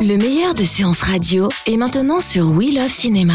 Le meilleur de séances radio est maintenant sur We Love Cinéma.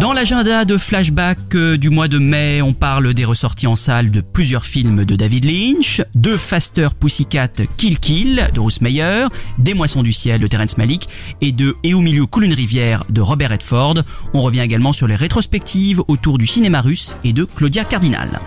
Dans l'agenda de flashback euh, du mois de mai, on parle des ressorties en salle de plusieurs films de David Lynch, de Faster Pussycat Kill Kill de Bruce Meyer, des Moissons du ciel de Terrence Malick et de Et au milieu coule une rivière de Robert Redford. On revient également sur les rétrospectives autour du cinéma russe et de Claudia Cardinal.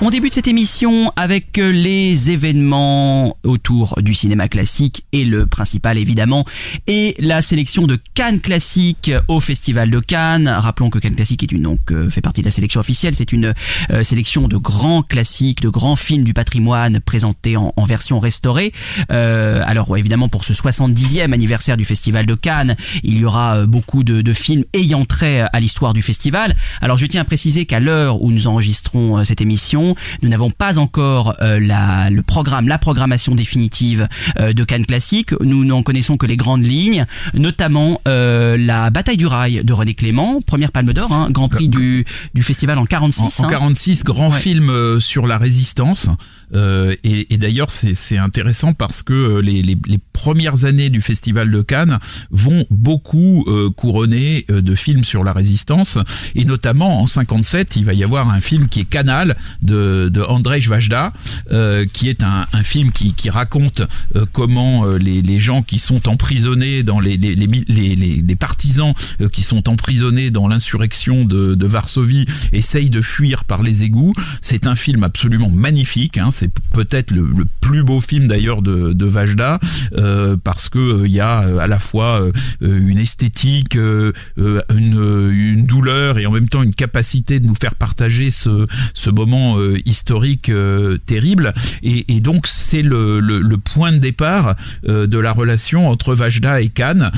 On débute cette émission avec euh, les événements autour du cinéma classique et le principal évidemment est la sélection de Cannes classique au Festival de Cannes. Rappelons que Cannes classique est une donc euh, fait partie de la sélection officielle. C'est une euh, sélection de grands classiques, de grands films du patrimoine présentés en, version restaurée. Alors évidemment pour ce 70e anniversaire du Festival de Cannes, il y aura beaucoup de, films ayant trait à l'histoire du festival. Alors je tiens à préciser qu'à l'heure où nous enregistrons cette émission, nous n'avons pas encore euh, la, le programme, la programmation définitive euh, de Cannes Classique. Nous n'en connaissons que les grandes lignes, notamment euh, la bataille du rail de René Clément, première Palme d'Or, hein, Grand Prix du, du festival en 46. En, en hein. 46, grand Ouais. film sur la résistance. Et, et d'ailleurs, c'est intéressant parce que les, les, les premières années du Festival de Cannes vont beaucoup euh, couronner euh, de films sur la résistance. Et notamment en 57, il va y avoir un film qui est Canal de, de Andrzej Vajda, euh, qui est un, un film qui, qui raconte euh, comment euh, les, les gens qui sont emprisonnés dans les, les, les, les, partisans euh, qui sont emprisonnés dans l'insurrection de, de Varsovie essayent de fuir par les égouts. C'est un film absolument magnifique. Hein. C'est peut-être le, le plus beau film d'ailleurs de, de Vajda euh, parce que euh, il y a euh, à la fois euh, euh, une esthétique, euh, euh, euh, une douleur et en même temps une capacité de nous faire partager ce, ce moment euh, historique euh, terrible. Et, donc c'est le, le, point de départ euh, de la relation entre Vajda et Cannes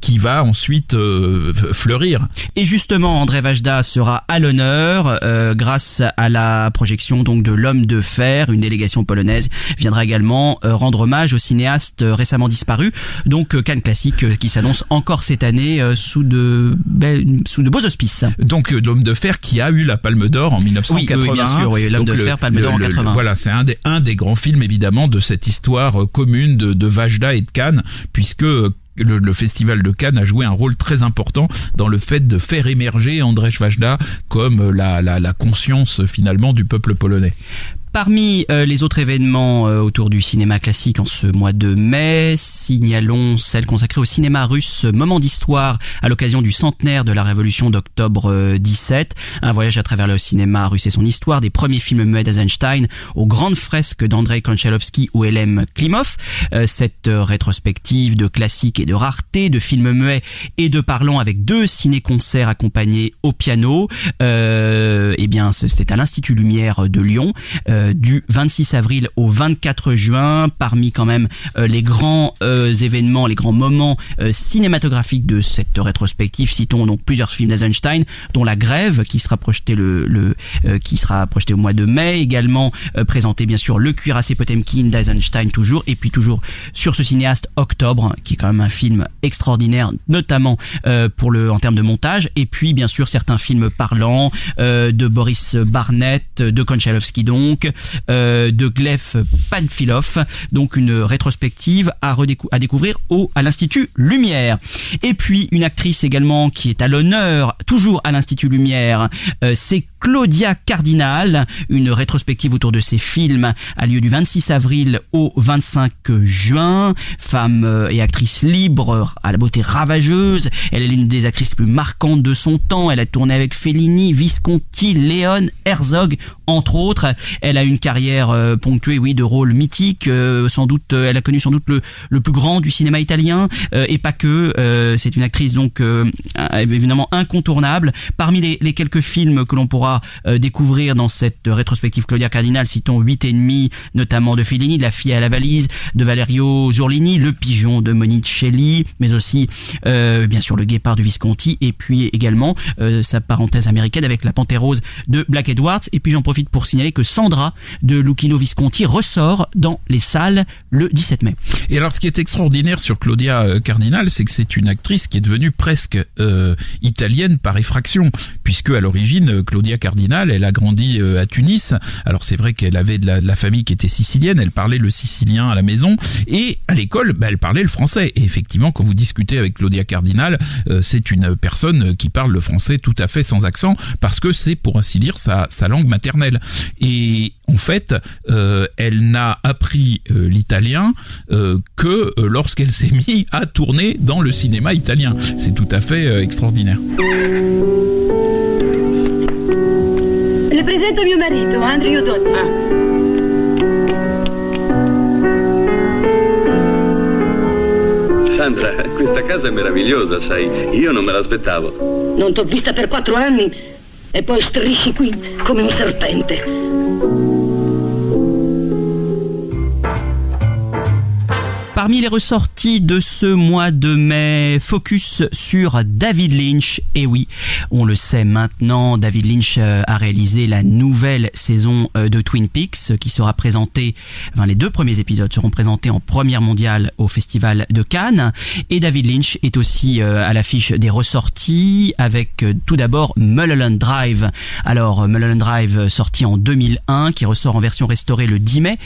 qui va ensuite fleurir. Et justement, André Vajda sera à l'honneur grâce à la projection donc de L'homme de fer. Une délégation polonaise viendra également rendre hommage au cinéaste récemment disparu. Donc Cannes classique qui s'annonce encore cette année sous de belles- sous de beaux auspices. Donc euh, l'homme de fer qui a eu la Palme d'Or en 1980. Oui, oui, bien sûr, oui, L'Homme de le- fer, Palme d'Or en le- 80. Voilà, c'est un des un des grands films évidemment de cette histoire euh, commune de, de Vajda et de Cannes, puisque euh, le, le festival de Cannes a joué un rôle très important dans le fait de faire émerger Andrzej Vajda comme la, la, la conscience finalement du peuple polonais. Parmi euh, les autres événements euh, autour du cinéma classique en ce mois de mai, signalons celle consacrée au cinéma russe Moment d'histoire à l'occasion du centenaire de la révolution d'octobre euh, 17. Un voyage à travers le cinéma russe et son histoire, des premiers films muets d'Eisenstein aux grandes fresques d'Andrei Konchalovsky ou Elem Klimov. Euh, cette euh, rétrospective de classiques et de raretés, de films muets et de parlons avec deux ciné-concerts accompagnés au piano. Euh, eh bien, c'était à l'Institut Lumière de Lyon euh, du 26 avril au 24 juin. Parmi quand même euh, les grands euh, événements, les grands moments cinématographiques de cette rétrospective, citons donc plusieurs films d'Eisenstein, dont La Grève qui sera projeté le, qui sera projeté au mois de mai. Également présenté bien sûr Le cuirassé Potemkin d'Eisenstein toujours, et puis toujours sur ce cinéaste Octobre, qui est quand même un film extraordinaire, notamment pour le en termes de montage, et puis bien sûr certains films parlants de Boris Barnett, de Konchalovsky donc, euh, de Glef Panfilov. Donc une rétrospective à, découvrir au à l'Institut Lumière. Et puis une actrice également qui est à l'honneur, toujours à l'Institut Lumière, euh, c'est Claudia Cardinal. Une rétrospective autour de ses films a lieu du 26 avril au 25 juin. Femme euh, et actrice libre, à la beauté ravageuse. Elle est l'une des actrices les plus marquantes de son temps. Elle a tourné avec Fellini, Visconti, Léon, Herzog, entre autres. Elle a une carrière euh, ponctuée, oui, de rôles mythiques. Euh, sans doute, elle a connu sans doute le, plus grand du cinéma italien et pas que. C'est une actrice donc évidemment incontournable. Parmi les quelques films que l'on pourra euh, découvrir dans cette rétrospective Claudia Cardinal, citons 8 et demi, notamment de Fellini, La fille à la valise de Valerio Zurlini, Le pigeon de Monicelli, mais aussi euh, bien sûr Le guépard de Visconti, et puis également euh, sa parenthèse américaine avec La panthère rose de Black Edwards. Et puis j'en profite pour signaler que Sandra de Lucchino Visconti ressort dans les salles le 17 mai. Et alors ce qui est extraordinaire sur Claudia Cardinal, c'est que c'est une actrice qui est devenue presque italienne par effraction, puisque à l'origine Claudia Cardinal, elle a grandi euh, à Tunis. Alors c'est vrai qu'elle avait de la, famille qui était sicilienne, elle parlait le sicilien à la maison et à l'école, bah, elle parlait le français. Et effectivement, quand vous discutez avec Claudia Cardinal, euh, c'est une personne qui parle le français tout à fait sans accent parce que c'est pour ainsi dire sa, langue maternelle. Et en fait, euh, elle n'a appris l'italien que lorsqu'elle s'est mise à tourner dans le cinéma italien. C'est tout à fait extraordinaire. Le presento mio marito, Andrew Dodds. Ah. Sandra, questa casa è meravigliosa, sai. Io non me l'aspettavo. Non t'ho vista per quattro anni e poi strisci qui come un serpente. Parmi les ressorties de ce mois de mai, focus sur David Lynch. Et oui, on le sait maintenant, David Lynch euh, a réalisé la nouvelle saison euh, de Twin Peaks qui sera présentée, enfin les deux premiers épisodes seront présentés en première mondiale au Festival de Cannes. Et David Lynch est aussi euh, à l'affiche des ressorties avec tout d'abord Mulholland Drive. Alors Mulholland Drive sorti en 2001 qui ressort en version restaurée le 10 mai.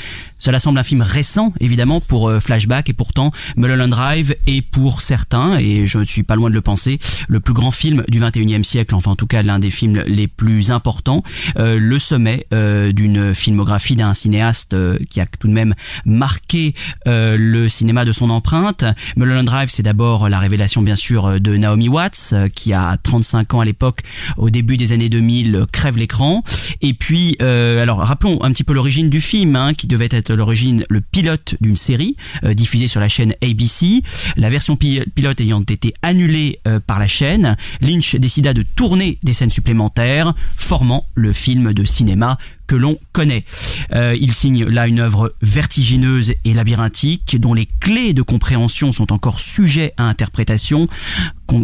Cela semble un film récent, évidemment, pour euh, Flashback, et pourtant, Mulholland Drive est pour certains, et je ne suis pas loin de le penser, le plus grand film du 21e siècle, enfin en tout cas l'un des films les plus importants, euh, le sommet euh, d'une filmographie d'un cinéaste qui a tout de même marqué le cinéma de son empreinte. Mulholland Drive, c'est d'abord la révélation, bien sûr, de Naomi Watts, qui a 35 ans à l'époque, au début des années 2000, crève l'écran. Et puis, alors rappelons un petit peu l'origine du film, hein, qui devait être l'origine le pilote d'une série euh, diffusée sur la chaîne ABC. La version pilote ayant été annulée euh, par la chaîne, Lynch décida de tourner des scènes supplémentaires, formant le film de cinéma que l'on connaît. Euh, il signe là une œuvre vertigineuse et labyrinthique dont les clés de compréhension sont encore sujets à interprétation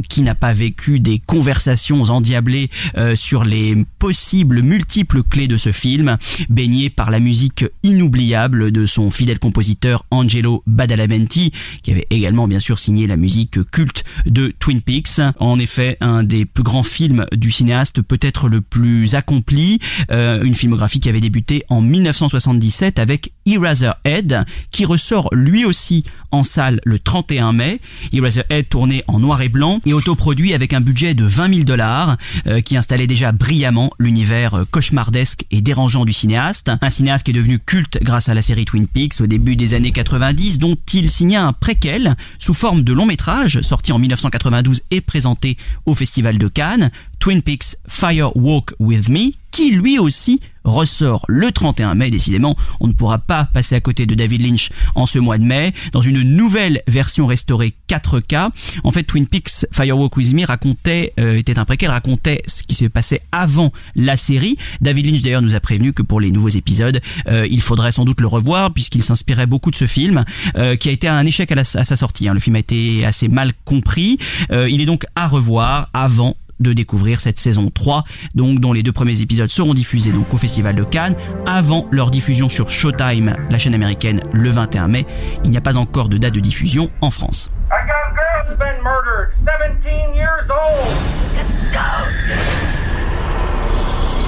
qui n'a pas vécu des conversations endiablées euh, sur les possibles multiples clés de ce film, baigné par la musique inoubliable de son fidèle compositeur Angelo Badalamenti, qui avait également bien sûr signé la musique culte de Twin Peaks. En effet, un des plus grands films du cinéaste, peut-être le plus accompli, euh, une filmographie qui avait débuté en 1977 avec Eraserhead, qui ressort lui aussi en salle le 31 mai. Eraserhead tourné en noir et blanc et autoproduit avec un budget de 20 000 dollars euh, qui installait déjà brillamment l'univers euh, cauchemardesque et dérangeant du cinéaste. Un cinéaste qui est devenu culte grâce à la série Twin Peaks au début des années 90 dont il signa un préquel sous forme de long métrage sorti en 1992 et présenté au Festival de Cannes, Twin Peaks Fire Walk With Me, qui lui aussi ressort le 31 mai. Décidément, on ne pourra pas passer à côté de David Lynch en ce mois de mai, dans une nouvelle version restaurée 4K. En fait, Twin Peaks Firewalk With Me racontait, euh, était un préquel, racontait ce qui s'est passé avant la série. David Lynch d'ailleurs nous a prévenu que pour les nouveaux épisodes, euh, il faudrait sans doute le revoir puisqu'il s'inspirait beaucoup de ce film, euh, qui a été un échec à, sa sortie. Hein. Le film a été assez mal compris. il est donc à revoir avant de découvrir cette saison 3, donc dont les deux premiers épisodes seront diffusés donc au Festival de Cannes avant leur diffusion sur Showtime, la chaîne américaine, le 21 mai. Il n'y a pas encore de date de diffusion en France.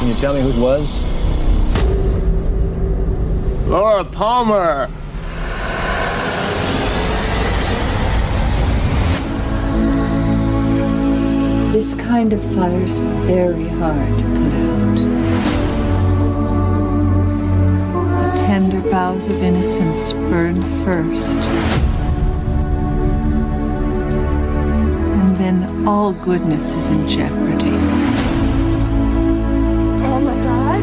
Can you tell me who it was? Laura Palmer. This kind of fire's very hard to put out. The tender boughs of innocence burn first. And then all goodness is in jeopardy. Oh my god.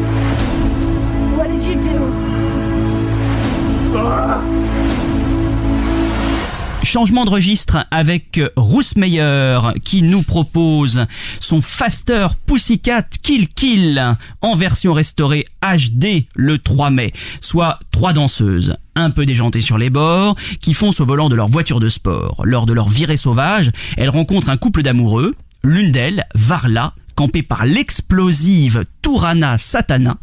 What did you do? Ah! Changement de registre avec Rousse Meyer qui nous propose son Faster Pussycat Kill Kill en version restaurée HD le 3 mai, soit trois danseuses un peu déjantées sur les bords, qui foncent au volant de leur voiture de sport. Lors de leur virée sauvage, elles rencontrent un couple d'amoureux, l'une d'elles, Varla, campée par l'explosive Turana Satana,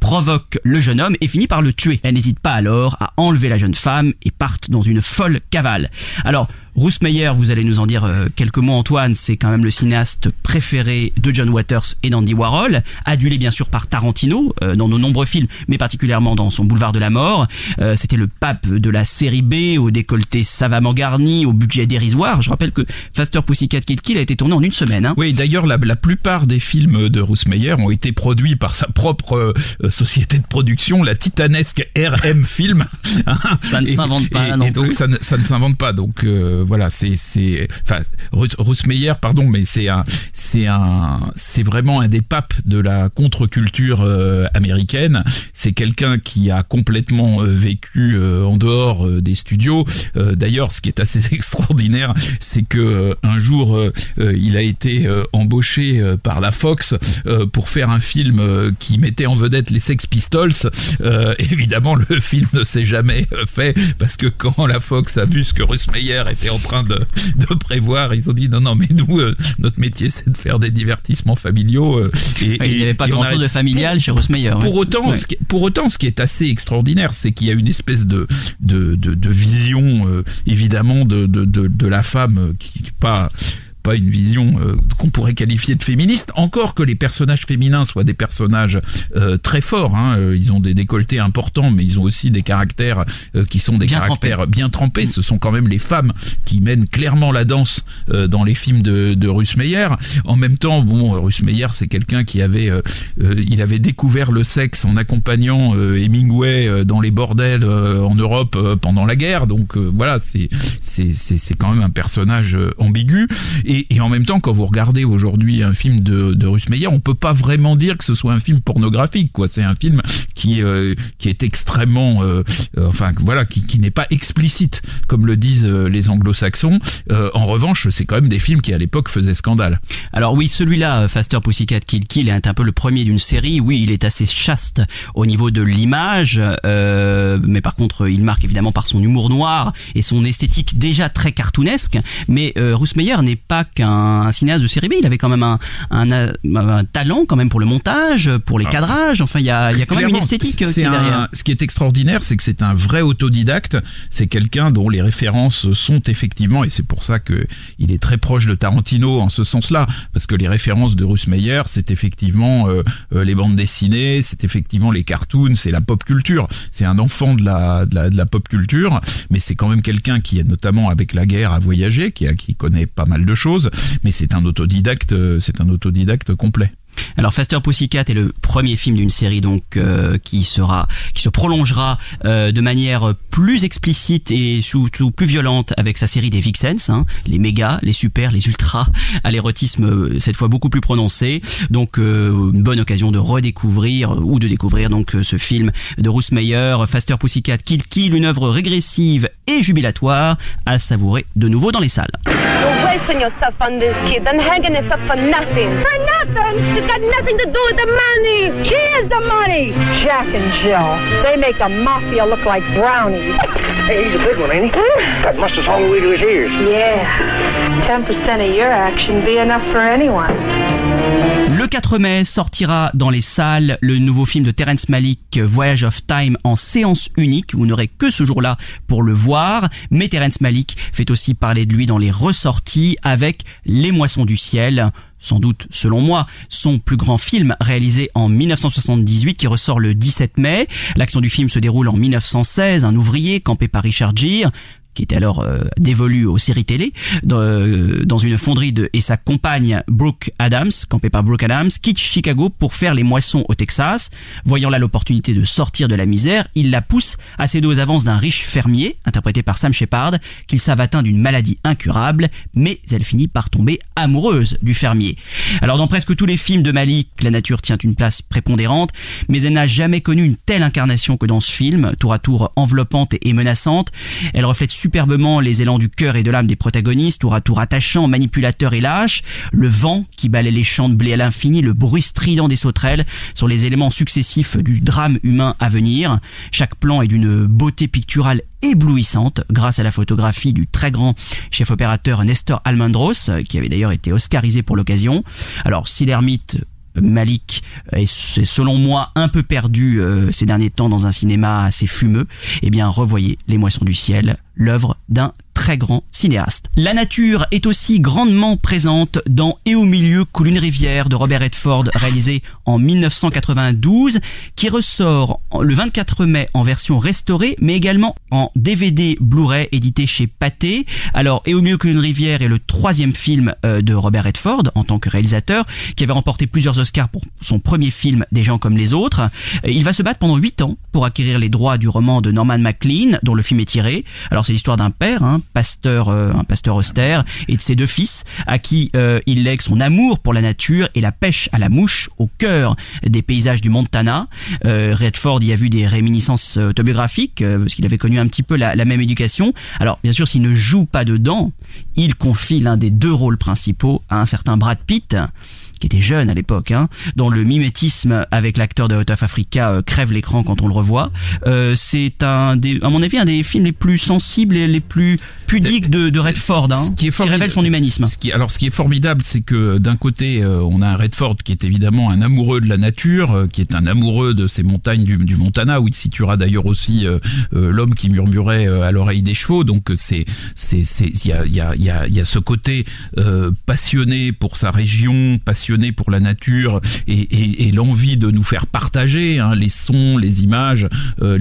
provoque le jeune homme et finit par le tuer. Elle n'hésite pas alors à enlever la jeune femme et partent dans une folle cavale. Alors, Bruce Meyer, vous allez nous en dire euh, quelques mots Antoine, c'est quand même le cinéaste préféré de John Waters et d'Andy Warhol, adulé bien sûr par Tarantino euh, dans de nombreux films, mais particulièrement dans son Boulevard de la Mort. Euh, C'était le pape de la série B, au décolleté savamment garni, au budget dérisoire. Je rappelle que Faster Pussycat Kill Kill a été tourné en une semaine. Hein. Oui, d'ailleurs la, plupart des films de Bruce Meyer ont été produits par sa propre euh, société de production, la titanesque RM Film. ça ne s'invente pas et, non et donc plus. ça ne, s'invente pas. Donc voilà, c'est c'est enfin Ruth Meyer, pardon, mais c'est un c'est un c'est vraiment un des papes de la contre-culture euh, américaine. C'est quelqu'un qui a complètement euh, vécu euh, en dehors des studios. D'ailleurs, ce qui est assez extraordinaire, c'est que un jour il a été embauché par la Fox pour faire un film qui mettait en vedette les Sex Pistols. évidemment, le film ne s'est jamais fait parce que quand la Fox a vu ce que Ruth Meyer était en train de, de prévoir. Ils ont dit non, non, mais nous, euh, notre métier, c'est de faire des divertissements familiaux. Euh, et, il n'y avait pas grand-chose de familial chez Russ Meyer. Pour ouais. autant, Ouais. ce qui, pour autant, ce qui est assez extraordinaire, c'est qu'il y a une espèce de de, de, de vision, euh, évidemment, de, de, de, de la femme euh, qui qui pas pas une vision euh, qu'on pourrait qualifier de féministe, encore que les personnages féminins soient des personnages euh, très forts. Hein. Euh, Ils ont des décolletés importants, mais ils ont aussi des caractères euh, qui sont des Bien caractères trempés. bien trempés. Ce sont quand même les femmes qui mènent clairement la danse euh, dans les films de, de Russ Meyer. En même temps, bon, euh, Russ Meyer, c'est quelqu'un qui avait, il avait découvert le sexe en accompagnant Hemingway dans les bordels en Europe pendant la guerre. Donc voilà, c'est c'est c'est c'est quand même un personnage ambigu. Et, et en même temps, quand vous regardez aujourd'hui un film de, de Russ Meyer, on peut pas vraiment dire que ce soit un film pornographique. Quoi, c'est un film qui euh, qui est extrêmement, euh, euh, enfin voilà, qui, qui n'est pas explicite comme le disent euh, les Anglo-Saxons. Euh, en revanche, c'est quand même des films qui à l'époque faisaient scandale. Alors oui, celui-là, euh, Faster Pussycat Kill Kill, est un peu le premier d'une série. Oui, il est assez chaste au niveau de l'image, mais par contre, il marque évidemment par son humour noir et son esthétique déjà très cartoonesque. Mais euh, Russ Meyer n'est pas qu'un cinéaste de série B. Il avait quand même un, un, un talent quand même pour le montage, pour les Ah. cadrages. Enfin, il y a, il y a quand même une esthétique euh, qui est derrière. Ce qui est extraordinaire, c'est que c'est un vrai autodidacte. C'est quelqu'un dont les références sont effectivement, et c'est pour ça que il est très proche de Tarantino en ce sens-là, parce que les références de Russ Meyer, c'est effectivement euh, euh, les bandes dessinées, c'est effectivement les cartoons, c'est la pop culture. C'est un enfant de la, de la de la pop culture, mais c'est quand même quelqu'un qui, notamment avec la guerre, a voyagé, qui a qui connaît pas mal de choses, mais c'est un autodidacte, euh, c'est un autodidacte complet. Alors Faster Pussycat est le premier film d'une série donc euh, qui sera qui se prolongera euh, de manière plus explicite et surtout plus violente avec sa série des Vixens, hein, les méga, les super, les ultras, à l'érotisme cette fois beaucoup plus prononcé. Donc une bonne occasion de redécouvrir ou de découvrir donc ce film de Russ Meyer, Faster Pussycat Kill Kill, une œuvre régressive et jubilatoire à savourer de nouveau dans les salles. You're wasting yourself on this kid and hanging this up for nothing. For nothing? It's got nothing to do with the money. She is the money. Jack and Jill, they make the mafia look like brownies. Hey, he's a big one, ain't he? Got muscles all the way to his ears. Yeah. 10% of your action be enough for anyone. Le 4 mai sortira dans les salles le nouveau film de Terence Malick, Voyage of Time, en séance unique. Vous n'aurez que ce jour-là pour le voir. Mais Terence Malick fait aussi parler de lui dans les ressorties avec Les Moissons du Ciel. sans doute selon moi, son plus grand film réalisé en 1978 qui ressort le 17 mai. L'action du film se déroule en 1916, un ouvrier campé par Richard Gere qui était alors euh, dévolu aux séries télé, dans, euh, dans, une fonderie de, et sa compagne Brooke Adams, campée par Brooke Adams, quitte Chicago pour faire les moissons au Texas. Voyant là l'opportunité de sortir de la misère, il la pousse à céder aux avances d'un riche fermier, interprété par Sam Shepard, qu'il savent atteint d'une maladie incurable, mais elle finit par tomber amoureuse du fermier. Alors dans presque tous les films de Malik, la nature tient une place prépondérante, mais elle n'a jamais connu une telle incarnation que dans ce film, tour à tour enveloppante et menaçante. Elle reflète superbement les élans du cœur et de l'âme des protagonistes, tour à tour attachants, manipulateurs et lâches, le vent qui balaie les champs de blé à l'infini, le bruit strident des sauterelles sont les éléments successifs du drame humain à venir. Chaque plan est d'une beauté picturale éblouissante grâce à la photographie du très grand chef opérateur Nestor Almendros, qui avait d'ailleurs été oscarisé pour l'occasion. Alors, si l'ermite Malik. Est selon moi un peu perdu euh, ces derniers temps dans un cinéma assez fumeux, eh bien revoyez Les Moissons du Ciel, l'œuvre d'un très grand cinéaste. La nature est aussi grandement présente dans Et au milieu coule une rivière de Robert Redford réalisé en 1992 qui ressort le 24 mai en version restaurée mais également en DVD Blu-ray édité chez Pathé. Alors Et au milieu coule une rivière est le troisième film euh, de Robert Redford en tant que réalisateur qui avait remporté plusieurs Oscars pour son premier film Des gens comme les autres. Il va se battre pendant 8 ans pour acquérir les droits du roman de Norman MacLean dont le film est tiré. Alors c'est l'histoire d'un père, hein, pasteur, euh, un pasteur austère, et de ses deux fils, à qui euh, il lègue son amour pour la nature et la pêche à la mouche au cœur des paysages du Montana. Euh, Redford y a vu des réminiscences autobiographiques, parce qu'il avait connu un petit peu la, la même éducation. Alors, bien sûr, s'il ne joue pas dedans, il confie l'un des deux rôles principaux à un certain Brad Pitt qui était jeune à l'époque, hein, dont le mimétisme avec l'acteur de Out of Africa euh, crève l'écran quand on le revoit. Euh, c'est un des, à mon avis, un des films les plus sensibles et les plus pudiques de, de Redford, hein, qui, révèle son humanisme. Ce qui, alors, ce qui est formidable, c'est que d'un côté, euh, on a un Redford qui est évidemment un amoureux de la nature, euh, qui est un amoureux de ces montagnes du, du Montana, où il situera d'ailleurs aussi l'homme qui murmurait à l'oreille des chevaux. Donc, c'est, c'est, c'est, il y a, il y a, il y a, y a ce côté passionné pour sa région, passionné pour la nature et, l'envie de nous faire partager hein, les sons, les images, euh,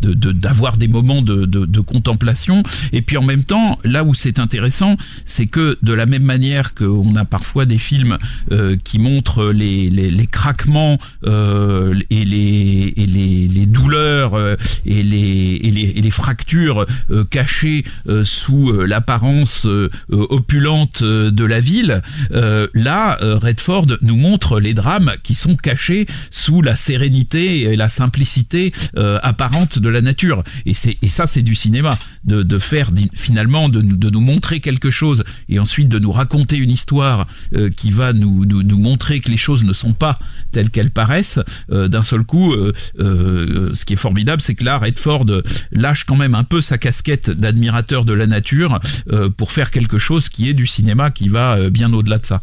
d'avoir des moments de, contemplation. Et puis en même temps, là où c'est intéressant, c'est que de la même manière qu'on a parfois des films euh, qui montrent les, les, craquements euh, et, les, les, douleurs et les, et les, fractures cachées sous l'apparence opulente de la ville, là, Redford nous montre les drames qui sont cachés sous la sérénité et la simplicité euh, apparente de la nature. Et ça c'est du cinéma de, faire finalement de, nous montrer quelque chose et ensuite de nous raconter une histoire euh, qui va nous montrer que les choses ne sont pas telles qu'elles paraissent. Euh, d'un seul coup, ce qui est formidable, c'est que là Redford lâche quand même un peu sa casquette d'admirateur de la nature pour faire quelque chose qui est du cinéma qui va bien au-delà de ça.